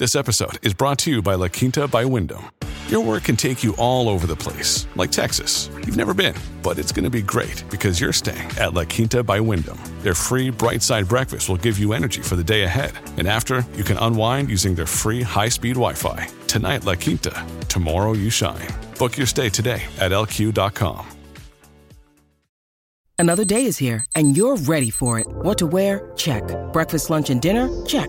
This episode is brought to you by La Quinta by Wyndham. Your work can take you all over the place, like Texas. You've never been, but it's going to be great because you're staying at La Quinta by Wyndham. Their free bright side breakfast will give you energy for the day ahead. And after, you can unwind using their free high speed Wi Fi. Tonight, La Quinta. Tomorrow, you shine. Book your stay today at lq.com. Another day is here, and you're ready for it. What to wear? Check. Breakfast, lunch, and dinner? Check.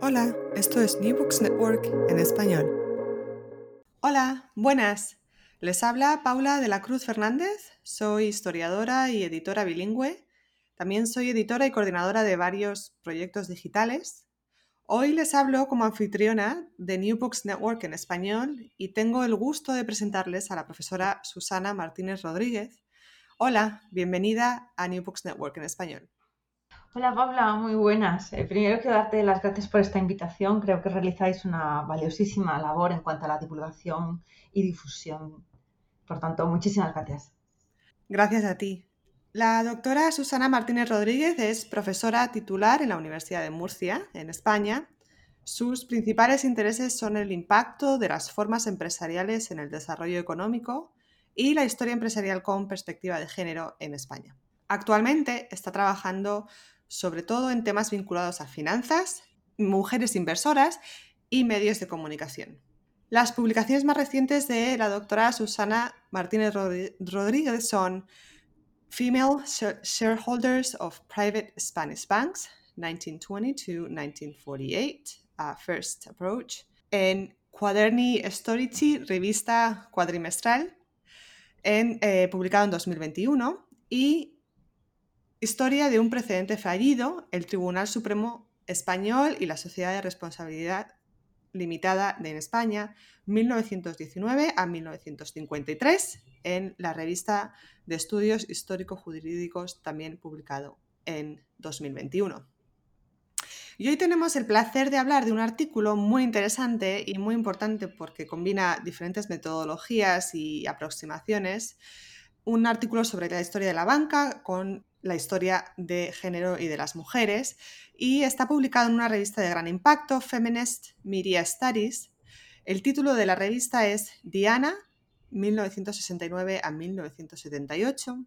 Hola, esto es New Books Network en español. Hola, buenas. Les habla Paula de la Cruz Fernández. Soy historiadora y editora bilingüe. También soy editora y coordinadora de varios proyectos digitales. Hoy les hablo como anfitriona de New Books Network en español y tengo el gusto de presentarles a la profesora Susana Martínez Rodríguez. Hola, bienvenida a New Books Network en español. Hola Paula, muy buenas. Eh, primero quiero darte las gracias por esta invitación. Creo que realizáis una valiosísima labor en cuanto a la divulgación y difusión. Por tanto, muchísimas gracias. Gracias a ti. La doctora Susana Martínez Rodríguez es profesora titular en la Universidad de Murcia, en España. Sus principales intereses son el impacto de las formas empresariales en el desarrollo económico y la historia empresarial con perspectiva de género en España. Actualmente está trabajando sobre todo en temas vinculados a finanzas, mujeres inversoras y medios de comunicación. Las publicaciones más recientes de la doctora Susana Martínez Rodríguez son Female Shareholders of Private Spanish Banks, 1920 to 1948, a First Approach, en Quaderni Storici, revista cuadrimestral, en, eh, publicado en 2021, y Historia de un precedente fallido, el Tribunal Supremo Español y la Sociedad de Responsabilidad Limitada de España, 1919 a 1953, en la revista de Estudios Histórico-Jurídicos, también publicado en 2021. Y hoy tenemos el placer de hablar de un artículo muy interesante y muy importante porque combina diferentes metodologías y aproximaciones. Un artículo sobre la historia de la banca con la historia de género y de las mujeres y está publicado en una revista de gran impacto, Feminist Media Studies. El título de la revista es Diana, 1969 a 1978,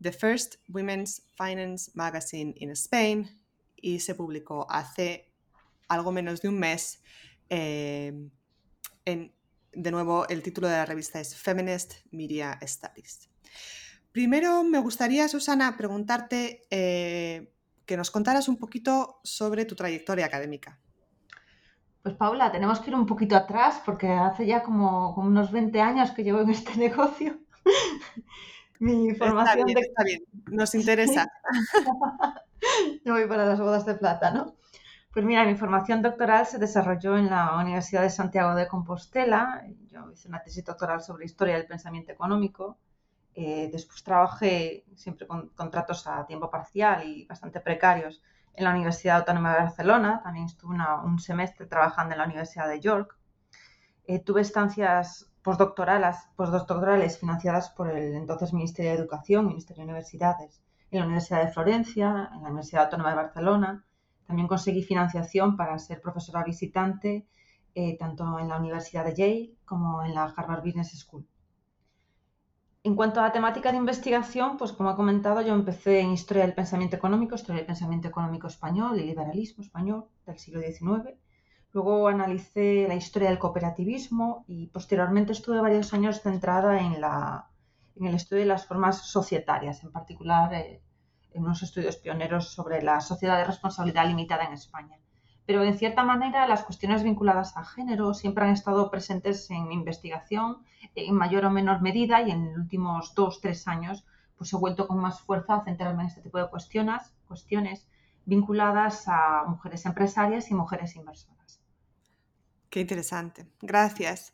The First Women's Finance Magazine in Spain, y se publicó hace algo menos de un mes. Eh, de nuevo, el título de la revista es Feminist Media Studies. Primero me gustaría, Susana, preguntarte eh, que nos contaras un poquito sobre tu trayectoria académica. Pues Paula, tenemos que ir un poquito atrás porque hace ya como, unos 20 años que llevo en este negocio. Mi formación está bien, está bien. nos interesa. Yo voy para las bodas de plata, ¿no? Pues mira, mi formación doctoral se desarrolló en la Universidad de Santiago de Compostela. Yo hice una tesis doctoral sobre historia del pensamiento económico eh, después trabajé siempre con contratos a tiempo parcial y bastante precarios en la Universidad Autónoma de Barcelona. También estuve un semestre trabajando en la Universidad de York. Eh, tuve estancias postdoctorales, postdoctorales financiadas por el entonces Ministerio de Educación, Ministerio de Universidades, en la Universidad de Florencia, en la Universidad Autónoma de Barcelona. También conseguí financiación para ser profesora visitante eh, tanto en la Universidad de Yale como en la Harvard Business School. En cuanto a la temática de investigación, pues como he comentado, yo empecé en Historia del Pensamiento Económico, Historia del Pensamiento Económico Español y Liberalismo Español del siglo XIX. Luego analicé la historia del cooperativismo y posteriormente estuve varios años centrada en, la, en el estudio de las formas societarias, en particular eh, en unos estudios pioneros sobre la sociedad de responsabilidad limitada en España. Pero en cierta manera las cuestiones vinculadas al género siempre han estado presentes en investigación en mayor o menor medida y en los últimos dos, tres años pues he vuelto con más fuerza a centrarme en este tipo de cuestiones, cuestiones vinculadas a mujeres empresarias y mujeres inversoras. Qué interesante. Gracias.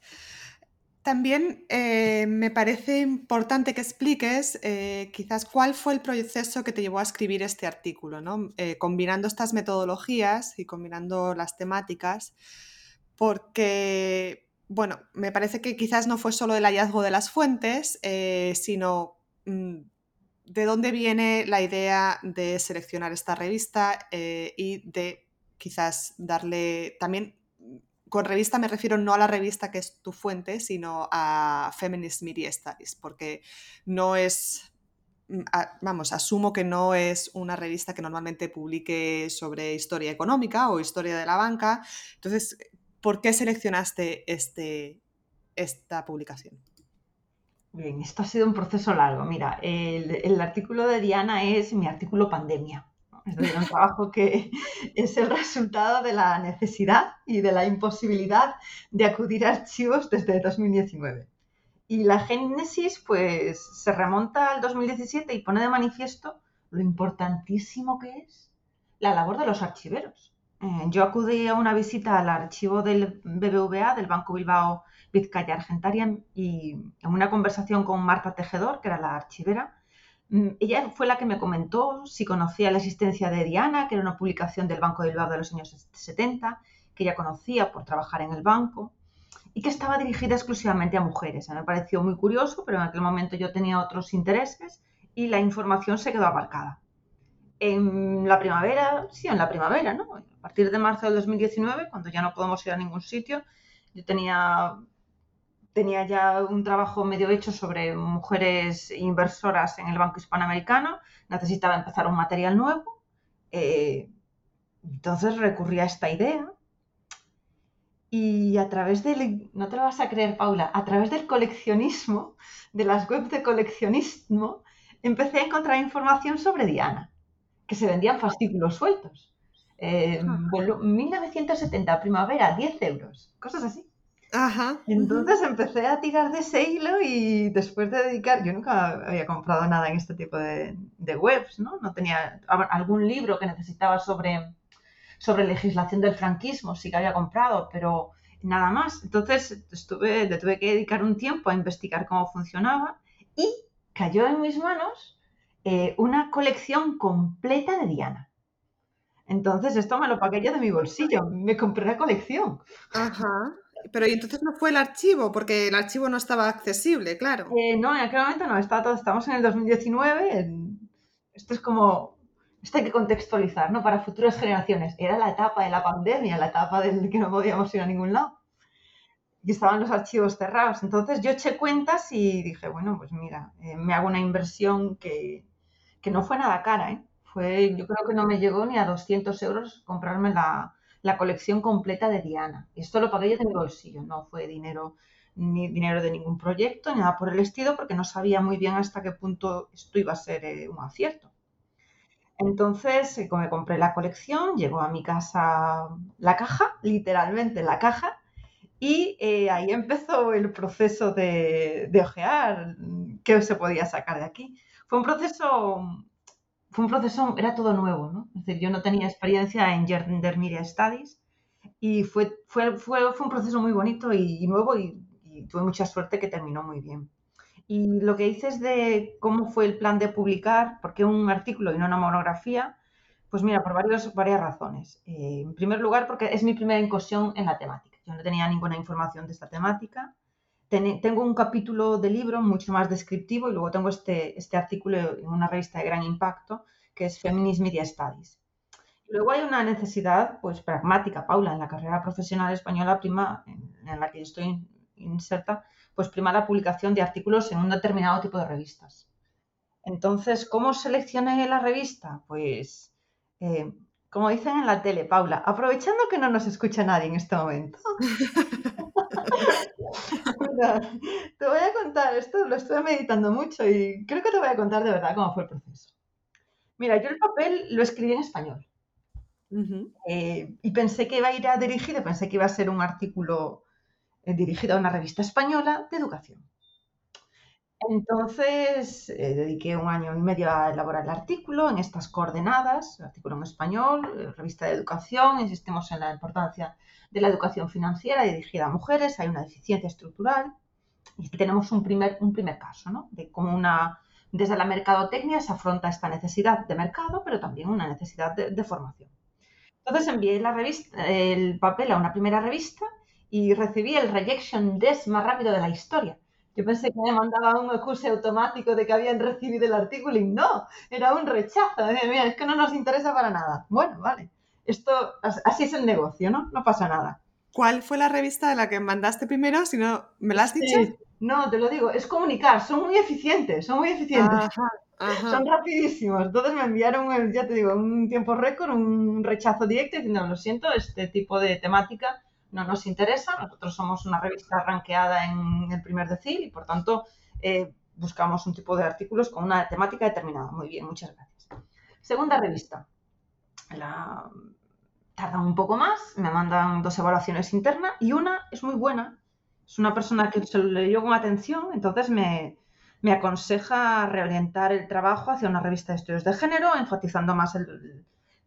También eh, me parece importante que expliques eh, quizás cuál fue el proceso que te llevó a escribir este artículo, ¿no? Eh, combinando estas metodologías y combinando las temáticas, porque, bueno, me parece que quizás no fue solo el hallazgo de las fuentes, sino mm, de dónde viene la idea de seleccionar esta revista y de quizás darle también, con revista me refiero no a la revista que es tu fuente, sino a Feminist Media Studies, porque no es, mm, vamos, asumo que no es una revista que normalmente publique sobre historia económica o historia de la banca. Entonces, ¿por qué seleccionaste este, esta publicación? Bien, esto ha sido un proceso largo. Mira, el, artículo de Diana es mi artículo pandemia. Decir, un trabajo que es el resultado de la necesidad y de la imposibilidad de acudir a archivos desde 2019. Y la génesis, pues, se remonta al 2017 y pone de manifiesto lo importantísimo que es la labor de los archiveros. Eh, yo acudí a una visita al archivo del BBVA, del Banco Bilbao Vizcaya Argentaria, y en una conversación con Marta Tejedor, que era la archivera, ella fue la que me comentó si conocía la existencia de Diana, que era una publicación del Banco Bilbao de los años 70, que ella conocía por trabajar en el banco y que estaba dirigida exclusivamente a mujeres. Me pareció muy curioso, pero en aquel momento yo tenía otros intereses y la información se quedó aparcada en la primavera, sí, en la primavera, ¿no? A partir de marzo del 2019, cuando ya no podemos ir a ningún sitio, yo tenía, tenía ya un trabajo medio hecho sobre mujeres inversoras en el Banco Hispanoamericano, necesitaba empezar un material nuevo, eh, entonces recurrí a esta idea y a través del, no te lo vas a creer Paula, a través del coleccionismo, de las webs de coleccionismo, empecé a encontrar información sobre Diana que se vendían fascículos sueltos. 1970, ah. primavera, 10 euros, cosas así. Ajá. Entonces empecé a tirar de ese hilo y después de dedicar, yo nunca había comprado nada en este tipo de, webs, ¿no? No tenía algún libro que necesitaba sobre, sobre legislación del franquismo, sí que había comprado, pero nada más. Entonces estuve, le tuve que dedicar un tiempo a investigar cómo funcionaba y cayó en mis manos eh, una colección completa de Diana. Entonces, esto me lo pagué yo de mi bolsillo, me compré la colección. Ajá. Pero y entonces no fue el archivo, porque el archivo no estaba accesible, claro. Eh, no, en aquel momento no, está todo, estamos en el 2019, esto es como, esto hay que contextualizar, ¿no? Para futuras generaciones. Era la etapa de la pandemia, la etapa de que no podíamos ir a ningún lado. Y estaban los archivos cerrados. Entonces yo eché cuentas y dije, bueno, pues mira, eh, me hago una inversión que, que no fue nada cara, ¿eh? Fue, yo creo que no me llegó ni a 200 euros comprarme la, colección completa de Diana. Y esto lo pagué yo de mi bolsillo, no fue dinero ni dinero de ningún proyecto, ni nada por el estilo, porque no sabía muy bien hasta qué punto esto iba a ser eh, un acierto. Entonces, eh, me compré la colección, llegó a mi casa la caja, literalmente la caja, y ahí empezó el proceso de, de ojear qué se podía sacar de aquí. Fue un proceso, fue un proceso, era todo nuevo, ¿no? Es decir, yo no tenía experiencia en Gender Media Studies y fue, fue, fue, fue un proceso muy bonito y, nuevo y, tuve mucha suerte que terminó muy bien. Y lo que dices de cómo fue el plan de publicar, por qué un artículo y no una monografía, pues mira, por varios, varias razones. Eh, en primer lugar, porque es mi primera incursión en la temática. Yo no tenía ninguna información de esta temática tengo un capítulo de libro mucho más descriptivo y luego tengo este, este artículo en una revista de gran impacto que es Feminist Media Studies. luego hay una necesidad pues pragmática, Paula, en la carrera profesional española prima, en, la que estoy inserta, pues prima la publicación de artículos en un determinado tipo de revistas. Entonces, ¿cómo seleccioné la revista? Pues eh, como dicen en la tele, Paula, aprovechando que no nos escucha nadie en este momento. te voy a contar, esto lo estuve meditando mucho y creo que te voy a contar de verdad cómo fue el proceso. Mira, yo el papel lo escribí en español. Eh, y pensé que iba a ir a dirigido, pensé que iba a ser un artículo eh, dirigido a una revista española de educación. Entonces, eh, dediqué un año y medio a elaborar el artículo en estas coordenadas, artículo en español, revista de educación, insistimos en la importancia de la educación financiera dirigida a mujeres, hay una deficiencia estructural y tenemos un primer, un primer caso, ¿no? De cómo una, desde la mercadotecnia se afronta esta necesidad de mercado, pero también una necesidad de, formación. Entonces envié la revista, el papel a una primera revista y recibí el rejection desk más rápido de la historia. Yo pensé que me mandaba un acuse automático de que habían recibido el artículo y no, era un rechazo. Mira, es que no nos interesa para nada. Bueno, vale esto, así es el negocio, ¿no? No pasa nada. ¿Cuál fue la revista de la que mandaste primero? Si no, ¿me la has dicho? No, te lo digo, es comunicar, son muy eficientes, son muy eficientes. Son rapidísimos. Entonces me enviaron, ya te digo, un tiempo récord, un rechazo directo diciendo, lo siento, este tipo de temática no nos interesa. Nosotros somos una revista ranqueada en el primer decil y por tanto eh, buscamos un tipo de artículos con una temática determinada. Muy bien, muchas gracias. Segunda revista. La, tardan un poco más, me mandan dos evaluaciones internas y una es muy buena. Es una persona que se lo leyó con atención, entonces me, aconseja reorientar el trabajo hacia una revista de estudios de género, enfatizando más el,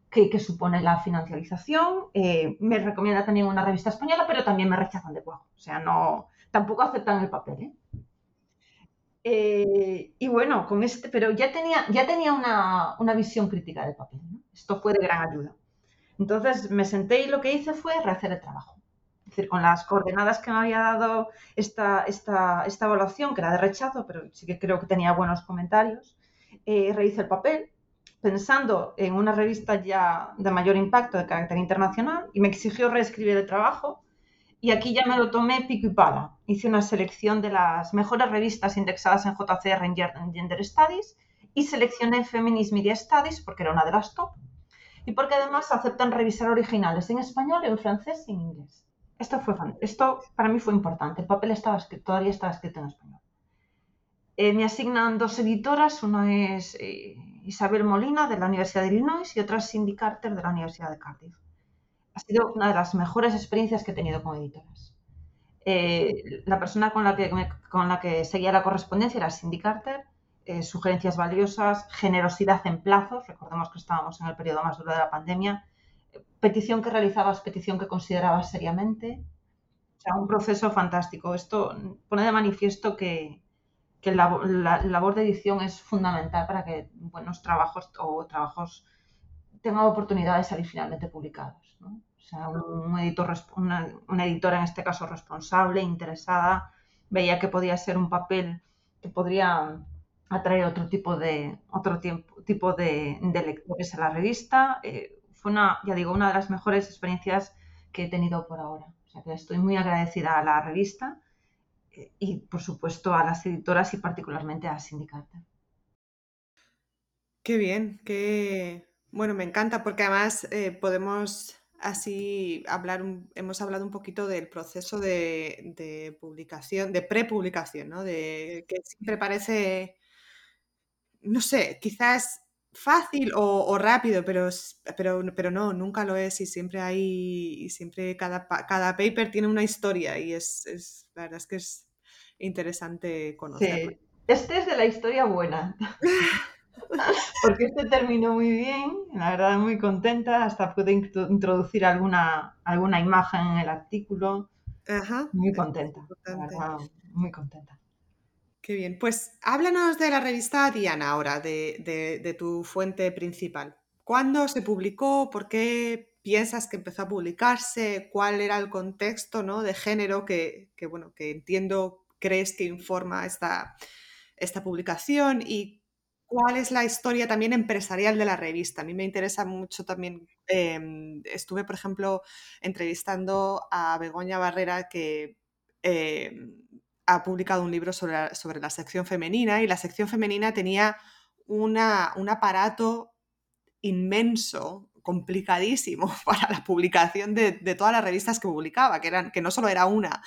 que, supone la financiarización. Eh, me recomienda también una revista española, pero también me rechazan de cuajo. O sea, no, tampoco aceptan el papel. ¿eh? Eh, y bueno, con este, pero ya tenía, ya tenía una, una visión crítica del papel. Esto fue de gran ayuda. Entonces me senté y lo que hice fue rehacer el trabajo. Es decir, con las coordenadas que me había dado esta, esta, esta evaluación, que era de rechazo, pero sí que creo que tenía buenos comentarios, eh, rehice el papel pensando en una revista ya de mayor impacto de carácter internacional y me exigió reescribir el trabajo y aquí ya me lo tomé pico y pala. Hice una selección de las mejores revistas indexadas en JCR en Gender Studies y seleccioné Feminist Media Studies porque era una de las top y porque además aceptan revisar originales en español, en francés y en inglés. Esto, fue, esto para mí fue importante. El papel estaba todavía estaba escrito en español. Eh, me asignan dos editoras, una es eh, Isabel Molina de la Universidad de Illinois y otra Cindy Carter de la Universidad de Cardiff. Ha sido una de las mejores experiencias que he tenido como editoras. Eh, la persona con la, que con la que seguía la correspondencia era Cindy Carter eh, sugerencias valiosas, generosidad en plazos, recordemos que estábamos en el periodo más duro de la pandemia, petición que realizabas, petición que considerabas seriamente, o sea, un proceso fantástico. Esto pone de manifiesto que, la, labor de edición es fundamental para que buenos trabajos o trabajos tengan oportunidad de salir finalmente publicados. O sea, un editor, una, una, editora en este caso responsable, interesada, veía que podía ser un papel que podría atraer otro tipo de, otro tiempo, tipo de, lectores a la revista. Eh, fue una, ya digo, una de las mejores experiencias que he tenido por ahora. O sea que estoy muy agradecida a la revista y, por supuesto, a las editoras y particularmente a Sindicata. Qué bien, qué bueno, me encanta porque además eh, podemos así hablar, hemos hablado un poquito del proceso de, publicación, de prepublicación, ¿no? De que siempre parece no sé, quizás fácil o, rápido, pero, pero, pero no, nunca lo es y siempre hay, y siempre cada, cada paper tiene una historia y es, es, la verdad es que es interesante conocerlo. Sí. Este es de la historia buena. Porque este terminó muy bien, la verdad muy contenta, hasta pude introducir alguna, alguna imagen en el artículo. Ajá. Muy contenta, muy contenta. Qué bien. Pues háblanos de la revista Diana ahora, de, tu fuente principal. ¿Cuándo se publicó? ¿Por qué piensas que empezó a publicarse? ¿Cuál era el contexto ¿no? de género que, bueno, que entiendo crees que informa esta, esta publicación? ¿Y cuál es la historia también empresarial de la revista? A mí me interesa mucho también. Em, estuve, por ejemplo, entrevistando a Begoña Barrera, que em, ha publicado un libro sobre la, sobre la sección femenina y la sección femenina tenía una, un aparato inmenso complicadísimo para la publicación de, todas las revistas que publicaba, que, eran, que no solo era una.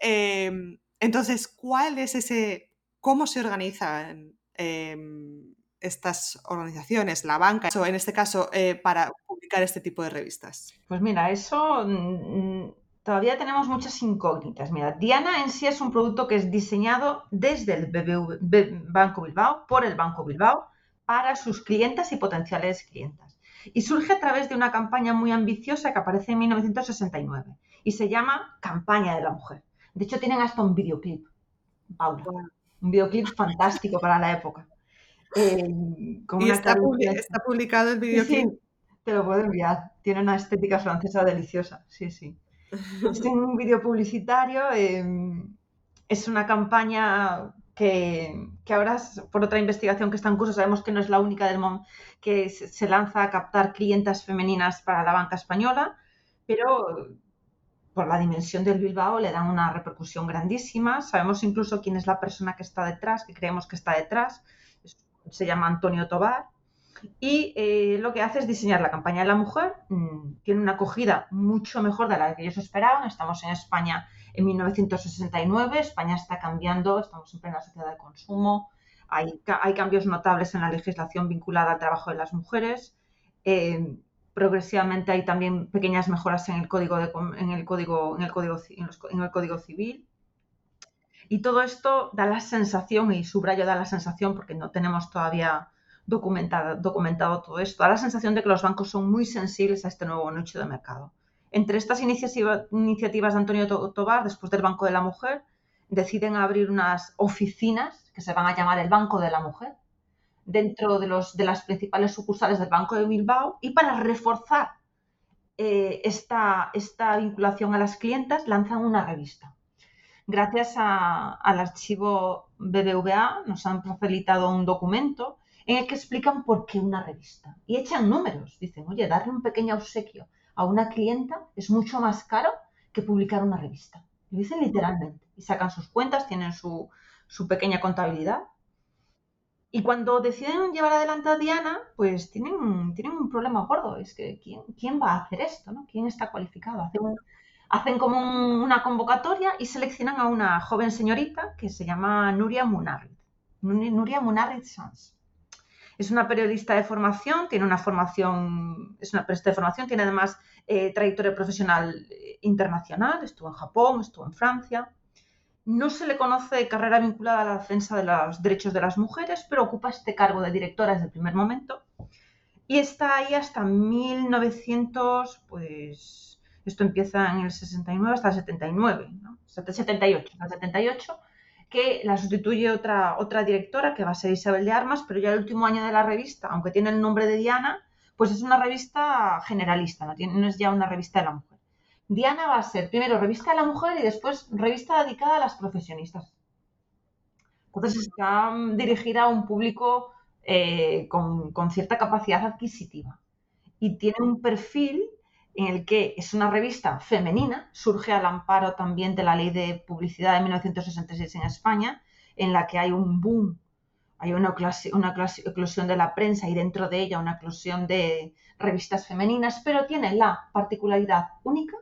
Em, entonces, ¿cuál es ese, cómo se organizan em, estas organizaciones, la banca, o en este caso, eh, para publicar este tipo de revistas? Pues mira, eso mm, todavía tenemos muchas incógnitas. Mira, Diana en sí es un producto que es diseñado desde el Banco Bilbao, por el Banco Bilbao, para sus clientes y potenciales clientes. Y surge a través de una campaña muy ambiciosa que aparece en 1969 y se llama Campaña de la Mujer. De hecho, tienen hasta un videoclip, Paula. Un videoclip fantástico para la época. Eh, ¿Y está, publicado el videoclip? te lo puedo enviar. Tiene una estética francesa deliciosa. Sí, sí. es un video publicitario. Em, es una campaña que, ahora, por otra investigación que está en curso, sabemos que no es la única del mundo que se lanza a captar clientas femeninas para la banca española, pero por la dimensión del Bilbao le dan una repercusión grandísima. Sabemos incluso quién es la persona que está detrás, que creemos que está detrás. Se llama Antonio Tobar. Y eh, lo que hace es diseñar la campaña de la mujer. Mm, tiene una acogida mucho mejor de la que ellos esperaban. Estamos en España en 1969. España está cambiando, estamos en plena sociedad de consumo, hay, hay cambios notables en la legislación vinculada al trabajo de las mujeres. Eh, progresivamente hay también pequeñas mejoras en el código, en el código, en el código, en el código civil. Y todo esto da la sensación, y subrayo da la sensación porque no tenemos todavía documentado, documentado todo esto, da la sensación de que los bancos son muy sensibles a este nuevo nicho de mercado. Entre estas iniciativas de Antonio Tobar, después del Banco de la Mujer, deciden abrir unas oficinas que se van a llamar el Banco de la Mujer dentro de, los, de las principales sucursales del Banco de Bilbao y para reforzar eh, esta, esta, vinculación a las clientas lanzan una revista. Gracias al archivo BBVA nos han facilitado un documento en el que explican por qué una revista y echan números. Dicen, oye, darle un pequeño obsequio a una clienta es mucho más caro que publicar una revista. Lo dicen literalmente. Y sacan sus cuentas, tienen su, pequeña contabilidad. Y cuando deciden llevar adelante a Diana, pues tienen, tienen un problema gordo. Es que ¿quién, quién va a hacer esto? ¿no? ¿Quién está cualificado? Hacen, hacen como una convocatoria y seleccionan a una joven señorita que se llama Nuria Munarrid. Nuria Munarrid Sanz. Es una periodista de formación, tiene una formación, es una periodista de formación, tiene además eh, trayectoria profesional eh, internacional, estuvo en Japón, estuvo en Francia. No se le conoce carrera vinculada a la defensa de los derechos de las mujeres, pero ocupa este cargo de directora desde el primer momento. Y está ahí hasta 1900, pues esto empieza en el 69 hasta el 79, ¿no? 78, hasta el 78 que la sustituye otra, otra directora, que va a ser Isabel de Armas, pero ya el último año de la revista, aunque tiene el nombre de Diana, pues es una revista generalista, no, tiene, es ya una revista de la. Diana va a ser primero revista de la mujer y después revista dedicada a las profesionistas. Entonces está dirigida a un público eh, con, con cierta capacidad adquisitiva y tiene un perfil en el que es una revista femenina, surge al amparo también de la ley de publicidad de 1966 en España, en la que hay un boom, hay una, una eclosión de la prensa y dentro de ella una eclosión de revistas femeninas, pero tiene la particularidad única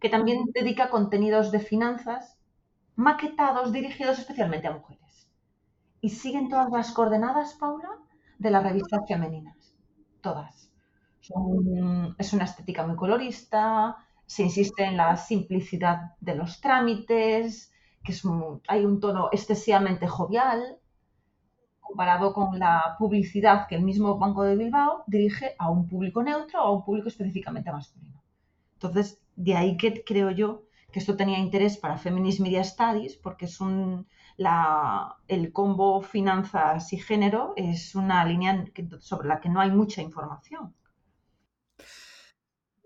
que también dedica contenidos de finanzas maquetados, dirigidos especialmente a mujeres. Y siguen todas las coordenadas, Paula, de las revistas femeninas. Todas es una estética muy colorista, se insiste en la simplicidad de los trámites, que es hay un tono excesivamente jovial, comparado con la publicidad que el mismo Banco de Bilbao dirige a un público neutro o a un público específicamente masculino. Entonces, de ahí que creo yo que esto tenía interés para Feminist Media Studies, porque es un, el combo finanzas y género es una línea sobre la que no hay mucha información.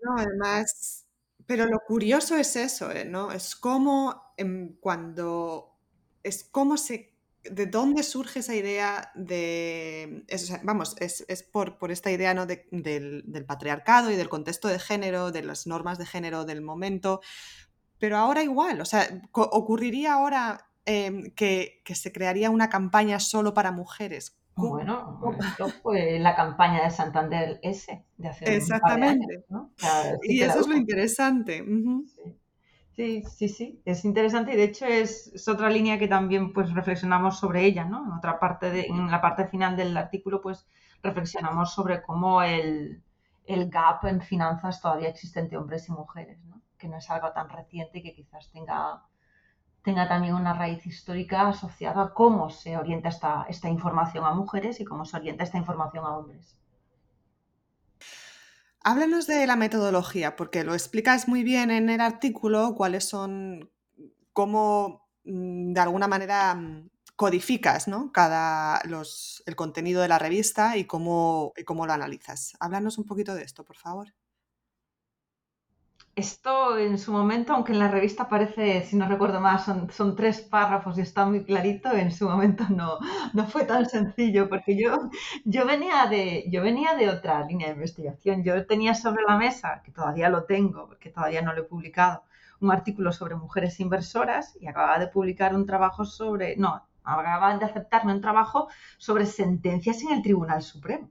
No, además, pero lo curioso es eso, ¿eh? ¿no? Es cómo em, cuando, es cómo se, de dónde surge esa idea de, vamos, es, por, por, esta idea ¿no? del, patriarcado y del contexto de género, de las normas de género del momento, pero ahora igual, o sea, ocurriría ahora em, que, que se crearía una campaña solo para mujeres Bueno, fue la campaña de Santander S de hace Exactamente. ¿no? y eso es lo interesante. sí. Sí. sí, es interesante y de hecho es, otra línea que también pues reflexionamos sobre ella, ¿no? En otra parte de, en la parte final del artículo pues reflexionamos sobre cómo el, el gap en finanzas todavía existe entre hombres y mujeres, ¿no? Que no es algo tan reciente y que quizás tenga tenga también una raíz histórica asociada a cómo se orienta esta, esta información a mujeres y cómo se orienta esta información a hombres. Háblanos de la metodología, porque lo explicas muy bien en el artículo, cuáles son, cómo mm, de alguna manera mm, codificas ¿no? Cada, los, el contenido de la revista y cómo, y cómo lo analizas. Háblanos un poquito de esto, por favor. Esto en su momento, aunque en la revista parece, si no recuerdo más, son, son tres párrafos y está muy clarito, en su momento no, no fue tan sencillo, porque yo, yo, venía de, yo venía de otra línea de investigación. Yo tenía sobre la mesa, que todavía lo tengo, porque todavía no lo he publicado, un artículo sobre mujeres inversoras y acababa de publicar un trabajo sobre, no, acababan de aceptarme un trabajo sobre sentencias en el Tribunal Supremo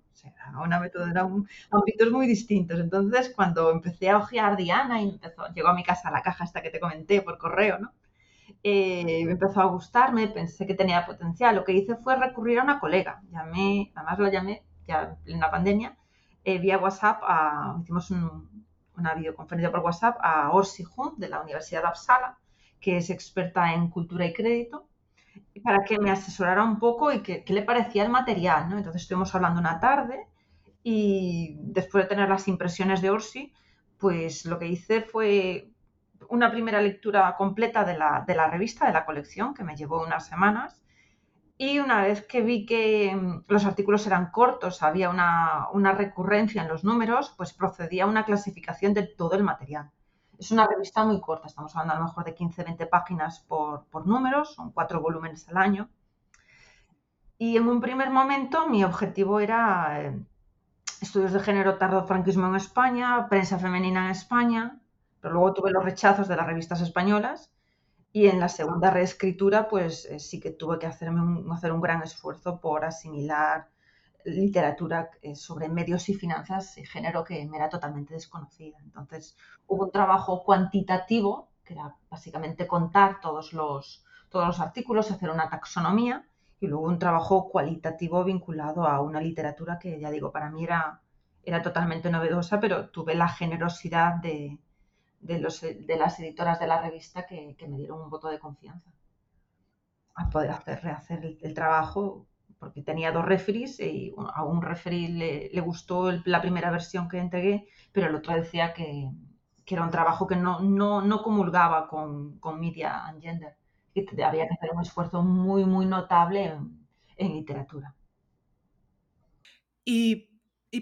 una metodología, un, ámbitos muy distintos. Entonces, cuando empecé a ojear Diana y llegó a mi casa la caja esta que te comenté por correo, ¿no? Eh, me empezó a gustarme, pensé que tenía potencial. Lo que hice fue recurrir a una colega. Llamé, además la llamé ya en la pandemia, eh, vía WhatsApp, hicimos una videoconferencia por WhatsApp a Orsi Hunt de la Universidad de Uppsala, que es experta en cultura y crédito para que me asesorara un poco y qué le parecía el material, ¿no? Entonces estuvimos hablando una tarde y después de tener las impresiones de Orsi, pues lo que hice fue una primera lectura completa de la, de la revista, de la colección, que me llevó unas semanas. Y una vez que vi que mm, los artículos eran cortos, había una, una recurrencia en los números, pues procedí a una clasificación de todo el material. Es una revista muy corta, estamos hablando a lo mejor de 15-20 páginas por, por números, son cuatro volúmenes al año. Y en un primer momento mi objetivo era eh, estudios de género franquismo en España, prensa femenina en España, pero luego tuve los rechazos de las revistas españolas y en la segunda reescritura pues eh, sí que tuve que hacerme hacer un gran esfuerzo por asimilar literatura eh, sobre medios y finanzas y género que me era totalmente desconocida. Entonces hubo un trabajo cuantitativo, que era básicamente contar todos los, todos los artículos, hacer una taxonomía, y luego un trabajo cualitativo vinculado a una literatura que, ya digo, para mí era, era totalmente novedosa, pero tuve la generosidad de, de, las editoras de la revista que, me dieron un voto de confianza a poder hacer, rehacer el trabajo porque tenía dos referees y a un referee le, gustó la primera versión que entregué, pero el otro decía que, era un trabajo que no, no, comulgaba con, Media and Gender, que había que hacer un esfuerzo muy, muy notable en, literatura. ¿Y,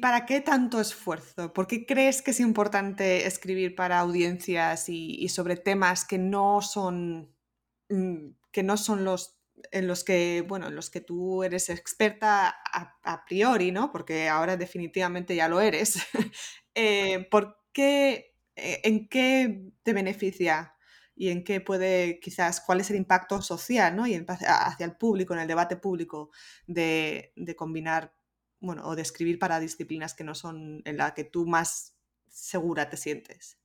para qué tanto esfuerzo? ¿Por qué crees que es importante escribir para audiencias y, y sobre temas que no son, mm, que no son los en los que, bueno, en los que tú eres experta a, priori, ¿no? Porque ahora definitivamente ya lo eres. Eh, ¿Por qué, eh, en qué te beneficia y en qué puede, quizás, cuál es el impacto social, ¿no? Y hacia el público, en el debate público, de, combinar, bueno, o de escribir para disciplinas que no son en la que tú más segura te sientes?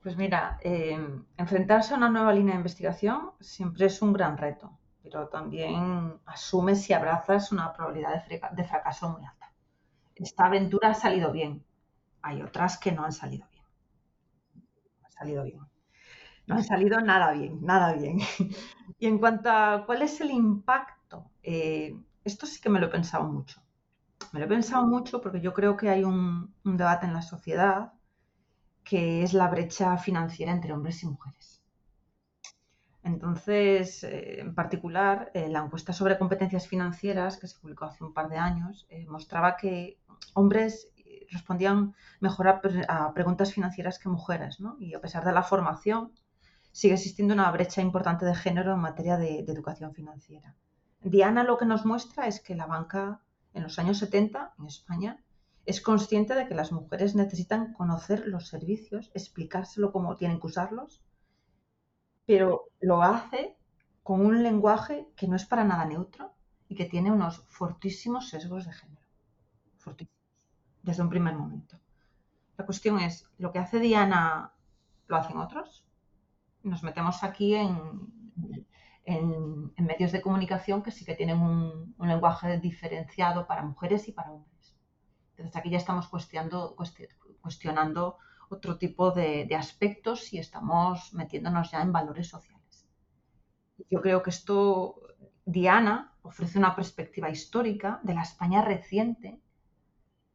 Pues mira, em, enfrentarse a una nueva línea de investigación siempre es un gran reto pero también asumes y abrazas una probabilidad de, fracaso muy alta. Esta aventura ha salido bien, hay otras que no han salido bien. No han salido bien. No han salido nada bien, nada bien. y en cuanto a cuál es el impacto, eh, esto sí que me lo he pensado mucho. Me lo he pensado mucho porque yo creo que hay un debate en la sociedad que es la brecha financiera entre hombres y mujeres. Entonces, eh, en particular, eh, la encuesta sobre competencias financieras que se publicó hace un par de años eh, mostraba que hombres respondían mejor a, preguntas financieras que mujeres, ¿no? Y a pesar de la formación, sigue existiendo una brecha importante de género en materia de, educación financiera. Diana lo que nos muestra es que la banca en los años 70 en España es consciente de que las mujeres necesitan conocer los servicios, explicárselo cómo tienen que usarlos pero lo hace con un lenguaje que no es para nada neutro y que tiene unos fortísimos sesgos de género. Fortísimos. Desde un primer momento. La cuestión es, ¿lo que hace Diana lo hacen otros? Nos metemos aquí en, en, medios de comunicación que sí que tienen un, lenguaje diferenciado para mujeres y para hombres. Entonces aquí ya estamos cuestionando, cuestionando otro tipo de, aspectos y estamos metiéndonos ya en valores sociales. Yo creo que esto, Diana ofrece una perspectiva histórica de la España reciente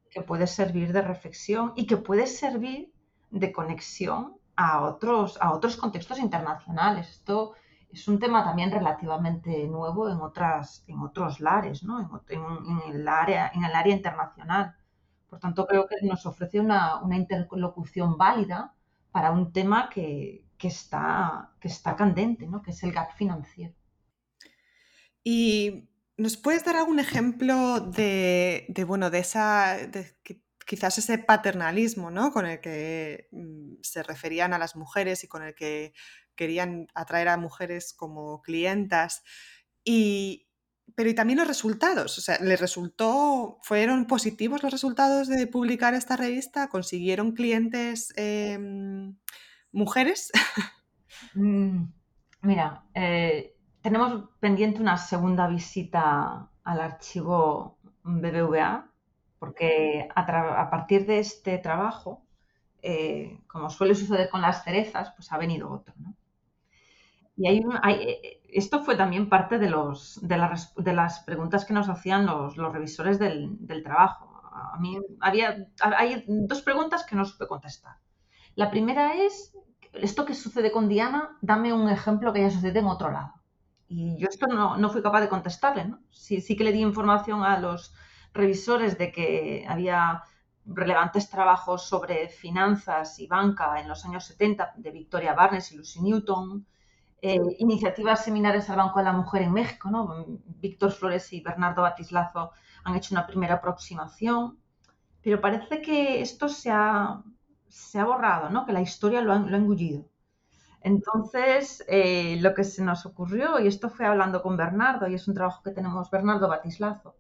que puede servir de reflexión y que puede servir de conexión a otros, a otros contextos internacionales. Esto es un tema también relativamente nuevo en, otras, en otros lares, ¿no? en, el área, en el área internacional. Por tanto, creo que nos ofrece una, interlocución válida para un tema que, está, que está candente, ¿no? que es el gap financiero. ¿Y nos puedes dar algún ejemplo de, bueno, de esa, quizás ese paternalismo ¿no? con el que mm, se referían a las mujeres y con el que querían atraer a mujeres como clientas? Y, pero y también los resultados, o sea, ¿les resultó, fueron positivos los resultados de publicar esta revista? ¿Consiguieron clientes em, mujeres? Mm, mira, eh, tenemos pendiente una segunda visita al archivo BBVA, porque a, partir de este trabajo, eh, como suele suceder con las cerezas, pues ha venido otro, ¿no? Y hay, hay, esto fue también parte de, los, de, de, las preguntas que nos hacían los, los revisores del, del, trabajo. A mí había, hay dos preguntas que no supe contestar. La primera es, esto que sucede con Diana, dame un ejemplo que haya sucedido en otro lado. Y yo esto no, no fui capaz de contestarle. ¿no? Sí, sí que le di información a los revisores de que había relevantes trabajos sobre finanzas y banca en los años 70 de Victoria Barnes y Lucy Newton, eh, iniciativas seminares al Banco de la Mujer en México, ¿no? Víctor Flores y Bernardo Batislazo han hecho una primera aproximación, pero parece que esto se ha, se ha borrado, ¿no? Que la historia lo ha, lo engullido. Entonces, eh, lo que se nos ocurrió, y esto fue hablando con Bernardo, y es un trabajo que tenemos, Bernardo Batislazo,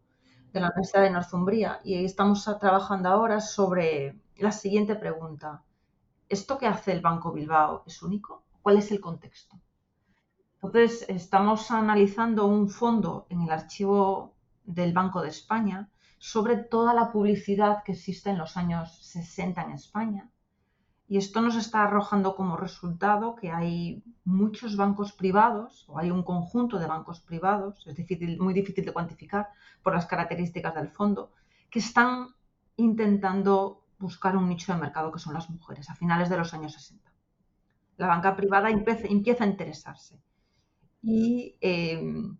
de la Universidad de Northumbria, y estamos trabajando ahora sobre la siguiente pregunta. ¿Esto que hace el Banco Bilbao es único? ¿Cuál es el contexto? Entonces, estamos analizando un fondo en el archivo del Banco de España sobre toda la publicidad que existe en los años 60 en España. Y esto nos está arrojando como resultado que hay muchos bancos privados, o hay un conjunto de bancos privados, es muy difícil de cuantificar por las características del fondo, que están intentando buscar un nicho de mercado que son las mujeres a finales de los años 60. La banca privada empieza a interesarse y em,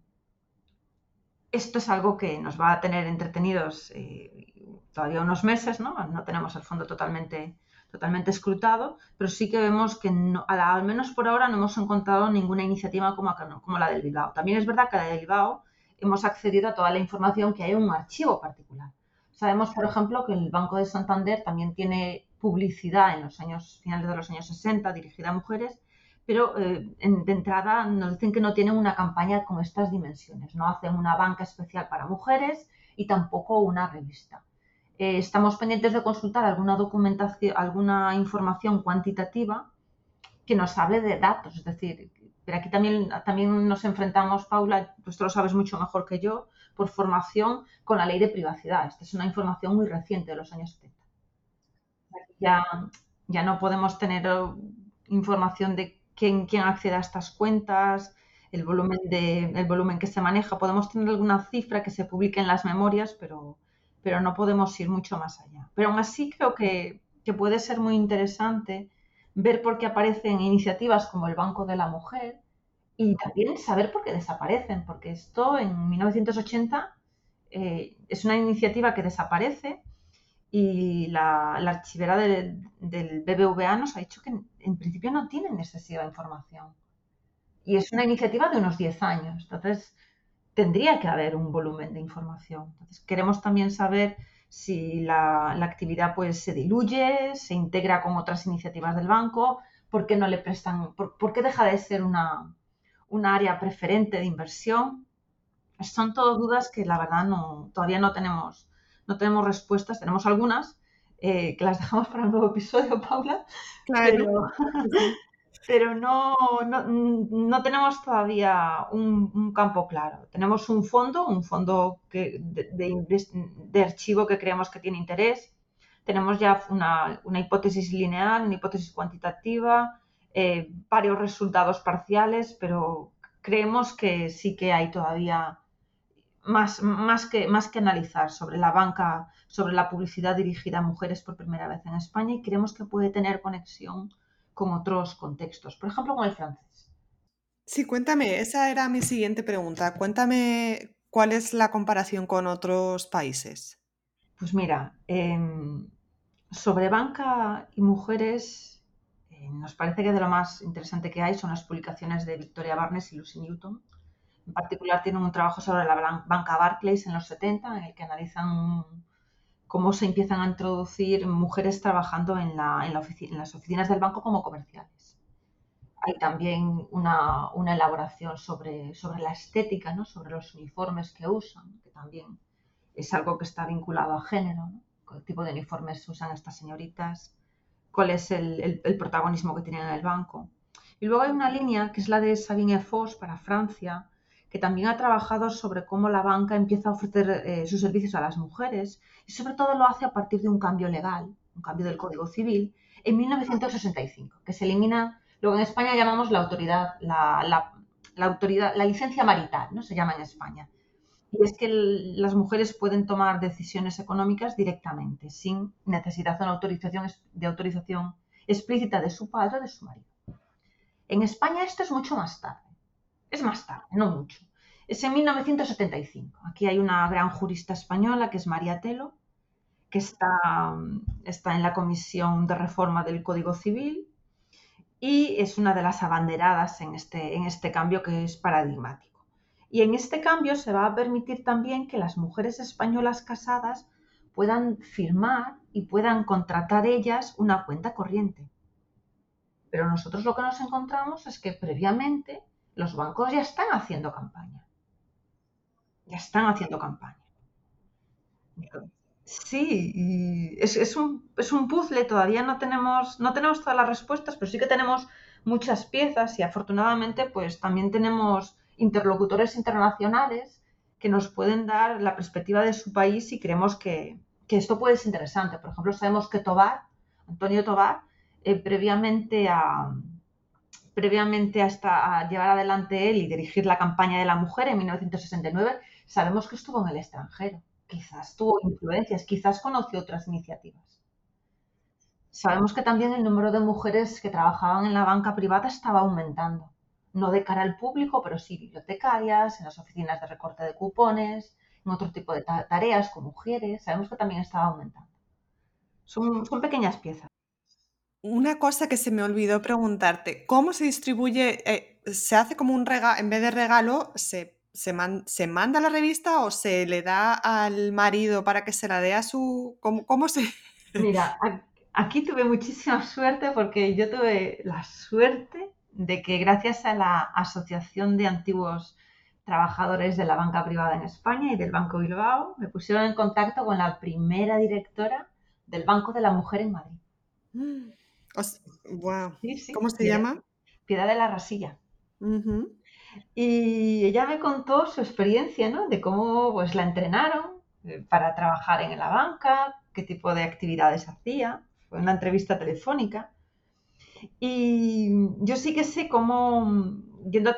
esto es algo que nos va a tener entretenidos eh, todavía unos meses, ¿no? No tenemos el fondo totalmente, totalmente escrutado, pero sí que vemos que al menos por ahora no hemos encontrado ninguna iniciativa como, como la del Bilbao. También es verdad que la del Bilbao hemos accedido a toda la información que hay en un archivo particular. Sabemos, por ejemplo, que el Banco de Santander también tiene publicidad en los años finales de los años 60 dirigida a mujeres pero eh, de entrada nos dicen que no tienen una campaña con estas dimensiones, no hacen una banca especial para mujeres y tampoco una revista. Eh, estamos pendientes de consultar alguna documentación, alguna información cuantitativa que nos hable de datos, es decir, pero aquí también, también nos enfrentamos, Paula, tú lo sabes mucho mejor que yo, por formación con la ley de privacidad. Esta es una información muy reciente de los años 70. Ya, ya no podemos tener eh, información de quién, quién accede a estas cuentas, el volumen, que se maneja. Podemos tener alguna cifra que se publique en las memorias, pero, no podemos ir mucho más allá. Pero aún así creo que, que puede ser muy interesante ver por qué aparecen iniciativas como el Banco de la Mujer y también saber por qué desaparecen, porque esto en 1980 eh, es una iniciativa que desaparece y la, archivera del, BBVA nos ha dicho que en, principio no tienen excesiva información. Y es una iniciativa de unos 10 años. Entonces, tendría que haber un volumen de información. Queremos también saber si la, actividad pues, se diluye, se integra con otras iniciativas del banco, por qué no le prestan, por, qué deja de ser una, área preferente de inversión. Son todas dudas que la verdad no, todavía no tenemos, no tenemos respuestas. Tenemos algunas eh, que las dejamos para un nuevo episodio, Paula. Claro. Pero, no, no, tenemos todavía un, campo claro. Tenemos un fondo, un fondo que, de, archivo que creemos que tiene interés. Tenemos ya una, una hipótesis lineal, una hipótesis cuantitativa, eh, varios resultados parciales, pero creemos que sí que hay todavía más, más, que, más que analizar sobre la banca, sobre la publicidad dirigida a mujeres por primera vez en España y creemos que puede tener conexión con otros contextos, por ejemplo con el francés. Sí, cuéntame, esa era mi siguiente pregunta. Cuéntame cuál es la comparación con otros países. Pues mira, em, sobre banca y mujeres, eh, nos parece que de lo más interesante que hay son las publicaciones de Victoria Barnes y Lucy Newton, en particular tienen un trabajo sobre la banca Barclays en los 70, en el que analizan cómo se empiezan a introducir mujeres trabajando en, las oficinas del banco como comerciales. Hay también una, elaboración sobre, la estética, ¿no? sobre los uniformes que usan, que también es algo que está vinculado a género. ¿Qué tipo de uniformes usan estas señoritas? ¿Cuál es el, el protagonismo que tienen en el banco? Y luego hay una línea que es la de Sabine Foss para Francia, que también ha trabajado sobre cómo la banca empieza a ofrecer eh, sus servicios a las mujeres y sobre todo lo hace a partir de un cambio legal, un cambio del Código Civil, en 1965, que se elimina lo que en España llamamos la autoridad, la, autoridad, la licencia marital, ¿no? Se llama en España. Y es que las mujeres pueden tomar decisiones económicas directamente, sin necesidad de una autorización, de autorización explícita de su padre o de su marido. En España esto es mucho más tarde. Es más tarde, no mucho. Es en 1975. Aquí hay una gran jurista española que es María Telo, que está, está en la Comisión de Reforma del Código Civil y es una de las abanderadas en este, en este cambio que es paradigmático. Y en este cambio se va a permitir también que las mujeres españolas casadas puedan firmar y puedan contratar ellas una cuenta corriente. Pero nosotros lo que nos encontramos es que previamente los bancos ya están haciendo campaña. Ya están haciendo campaña. Sí, es, un, es, un, puzzle, todavía no tenemos, no tenemos todas las respuestas, pero sí que tenemos muchas piezas y afortunadamente pues también tenemos interlocutores internacionales que nos pueden dar la perspectiva de su país y creemos que, esto puede ser interesante. Por ejemplo, sabemos que Tobar, Antonio Tobar, eh, previamente a, previamente hasta llevar adelante él y dirigir la campaña de la mujer en 1969, sabemos que estuvo en el extranjero. Quizás tuvo influencias, quizás conoció otras iniciativas. Sabemos que también el número de mujeres que trabajaban en la banca privada estaba aumentando. No de cara al público, pero sí bibliotecarias, en las oficinas de recorte de cupones, en otro tipo de tareas con mujeres. Sabemos que también estaba aumentando. Son pequeñas piezas. Una cosa que se me olvidó preguntarte, ¿cómo se distribuye? Eh, ¿Se hace como un regalo, en vez de regalo, se, se, manda la revista o se le da al marido para que se la dé a su... ¿Cómo, cómo se...? Mira, aquí tuve muchísima suerte porque yo tuve la suerte de que gracias a la Asociación de Antiguos Trabajadores de la Banca Privada en España y del Banco Bilbao, me pusieron en contacto con la primera directora del Banco de la Mujer en Madrid. Mm wow. ¿Cómo se llama? Piedad de la Rasilla. Y ella me contó su experiencia, ¿no? De cómo pues la entrenaron eh, para trabajar en la banca, qué tipo de actividades hacía. Fue una entrevista telefónica. Y yo sí que sé cómo, yendo a,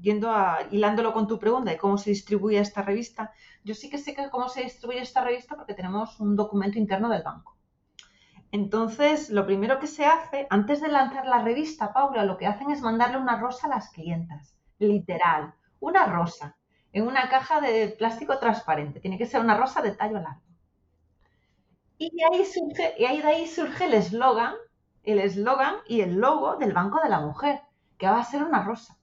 yendo a hilándolo con tu pregunta de cómo se distribuye esta revista, yo sí que sé cómo se distribuye esta revista porque tenemos un documento interno del banco. Entonces, lo primero que se hace, antes de lanzar la revista, Paula, lo que hacen es mandarle una rosa a las clientas, literal, una rosa, en una caja de plástico transparente. Tiene que ser una rosa de tallo largo. Y de ahí surge, de ahí surge el eslogan, el eslogan y el logo del Banco de la Mujer, que va a ser una rosa.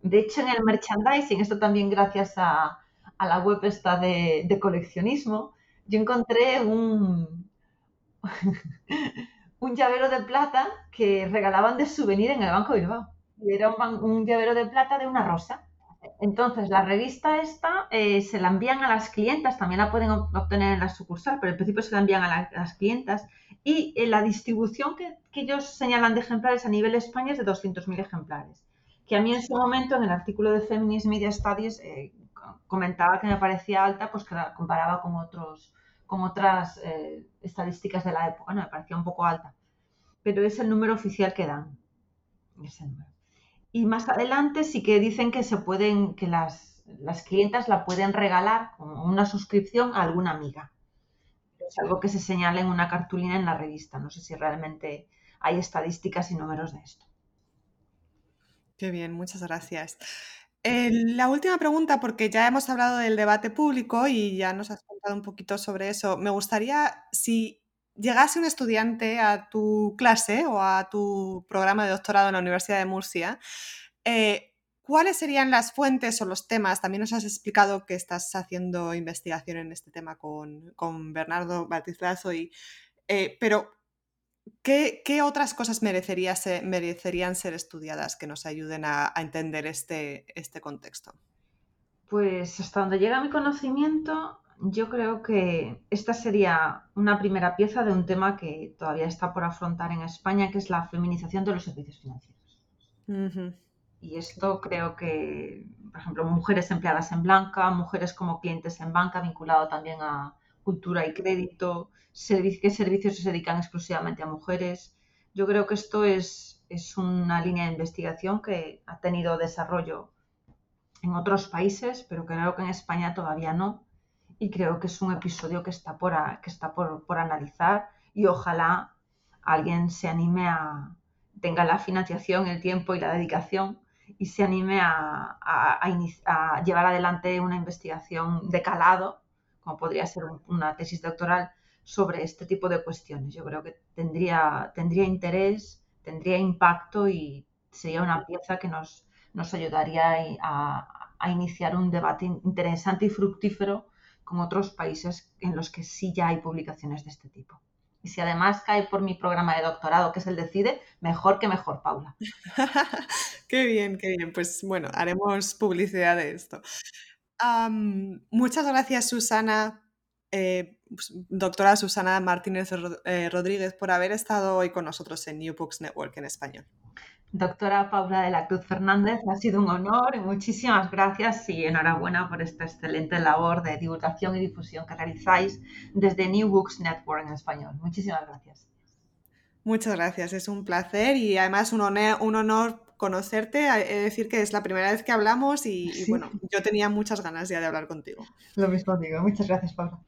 De hecho, en el merchandising, esto también gracias a, la web esta de coleccionismo, yo encontré un, un llavero de plata que regalaban de souvenir en el Banco Bilbao. Y era un, llavero de plata de una rosa. Entonces, la revista esta eh, se la envían a las clientas, también la pueden obtener en la sucursal, pero en principio se la envían a, las clientas. Y eh, la distribución que, ellos señalan de ejemplares a nivel España es de 200.000 ejemplares. Que a mí en su momento, en el artículo de Feminist Media Studies, eh, comentaba que me parecía alta, pues que la comparaba con, otros, con otras estadísticas de la época, ¿no? me parecía un poco alta. Pero es el número oficial que dan. Ese número. Y más adelante sí que dicen que se pueden, que las, las clientas la pueden regalar como una suscripción a alguna amiga. Es algo que se señala en una cartulina en la revista. No sé si realmente hay estadísticas y números de esto. Qué bien, muchas gracias. La última pregunta, porque ya hemos hablado del debate público y ya nos has contado un poquito sobre eso. Me gustaría, si llegase un estudiante a tu clase o a tu programa de doctorado en la Universidad de Murcia, eh, ¿cuáles serían las fuentes o los temas? También nos has explicado que estás haciendo investigación en este tema con, Bernardo Batizazo, y, eh, pero ¿qué, otras cosas merecerían ser estudiadas que nos ayuden a, a entender este, este contexto? Pues hasta donde llega mi conocimiento, yo creo que esta sería una primera pieza de un tema que todavía está por afrontar en España, que es la feminización de los servicios financieros. Y esto creo que, por ejemplo, mujeres empleadas en blanca, mujeres como clientes en banca, vinculado también a cultura y crédito, qué servicios se dedican exclusivamente a mujeres. Yo creo que esto es, es una línea de investigación que ha tenido desarrollo en otros países, pero creo que en España todavía no y creo que es un episodio que está por, que está por, por, analizar y ojalá alguien se anime a, tenga la financiación, el tiempo y la dedicación y se anime a, a, llevar adelante una investigación de calado, como podría ser una tesis doctoral, sobre este tipo de cuestiones. Yo creo que tendría, tendría interés, tendría impacto y sería una pieza que nos, ayudaría a iniciar un debate interesante y fructífero con otros países en los que sí ya hay publicaciones de este tipo. Y si además cae por mi programa de doctorado, que es el Decide, mejor que mejor, Paula. qué bien, qué bien. Pues bueno, haremos publicidad de esto. Muchas gracias, Susana, eh, pues, doctora Susana Martínez eh, Rodríguez, por haber estado hoy con nosotros en New Books Network en español. Doctora Paula de la Cruz Fernández, ha sido un honor y muchísimas gracias y enhorabuena por esta excelente labor de divulgación y difusión que realizáis desde New Books Network en español. Muchísimas gracias. Muchas gracias, es un placer y además un honor, un honor conocerte. He de decir que es la primera vez que hablamos y, y, bueno, yo tenía muchas ganas ya de hablar contigo. Lo mismo digo, muchas gracias Paula.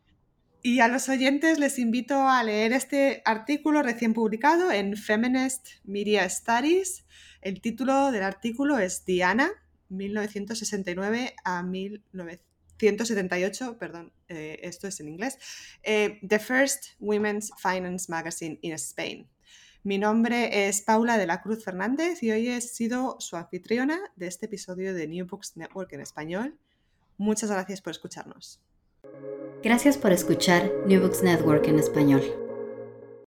Y a los oyentes les invito a leer este artículo recién publicado en Feminist Media Studies. El título del artículo es Diana, 1969 a 1978, perdón, eh, esto es en inglés, eh, The First Women's Finance Magazine in Spain. Mi nombre es Paula de la Cruz Fernández y hoy he sido su anfitriona de este episodio de New Books Network en español. Muchas gracias por escucharnos. Gracias por escuchar New Books Network en español.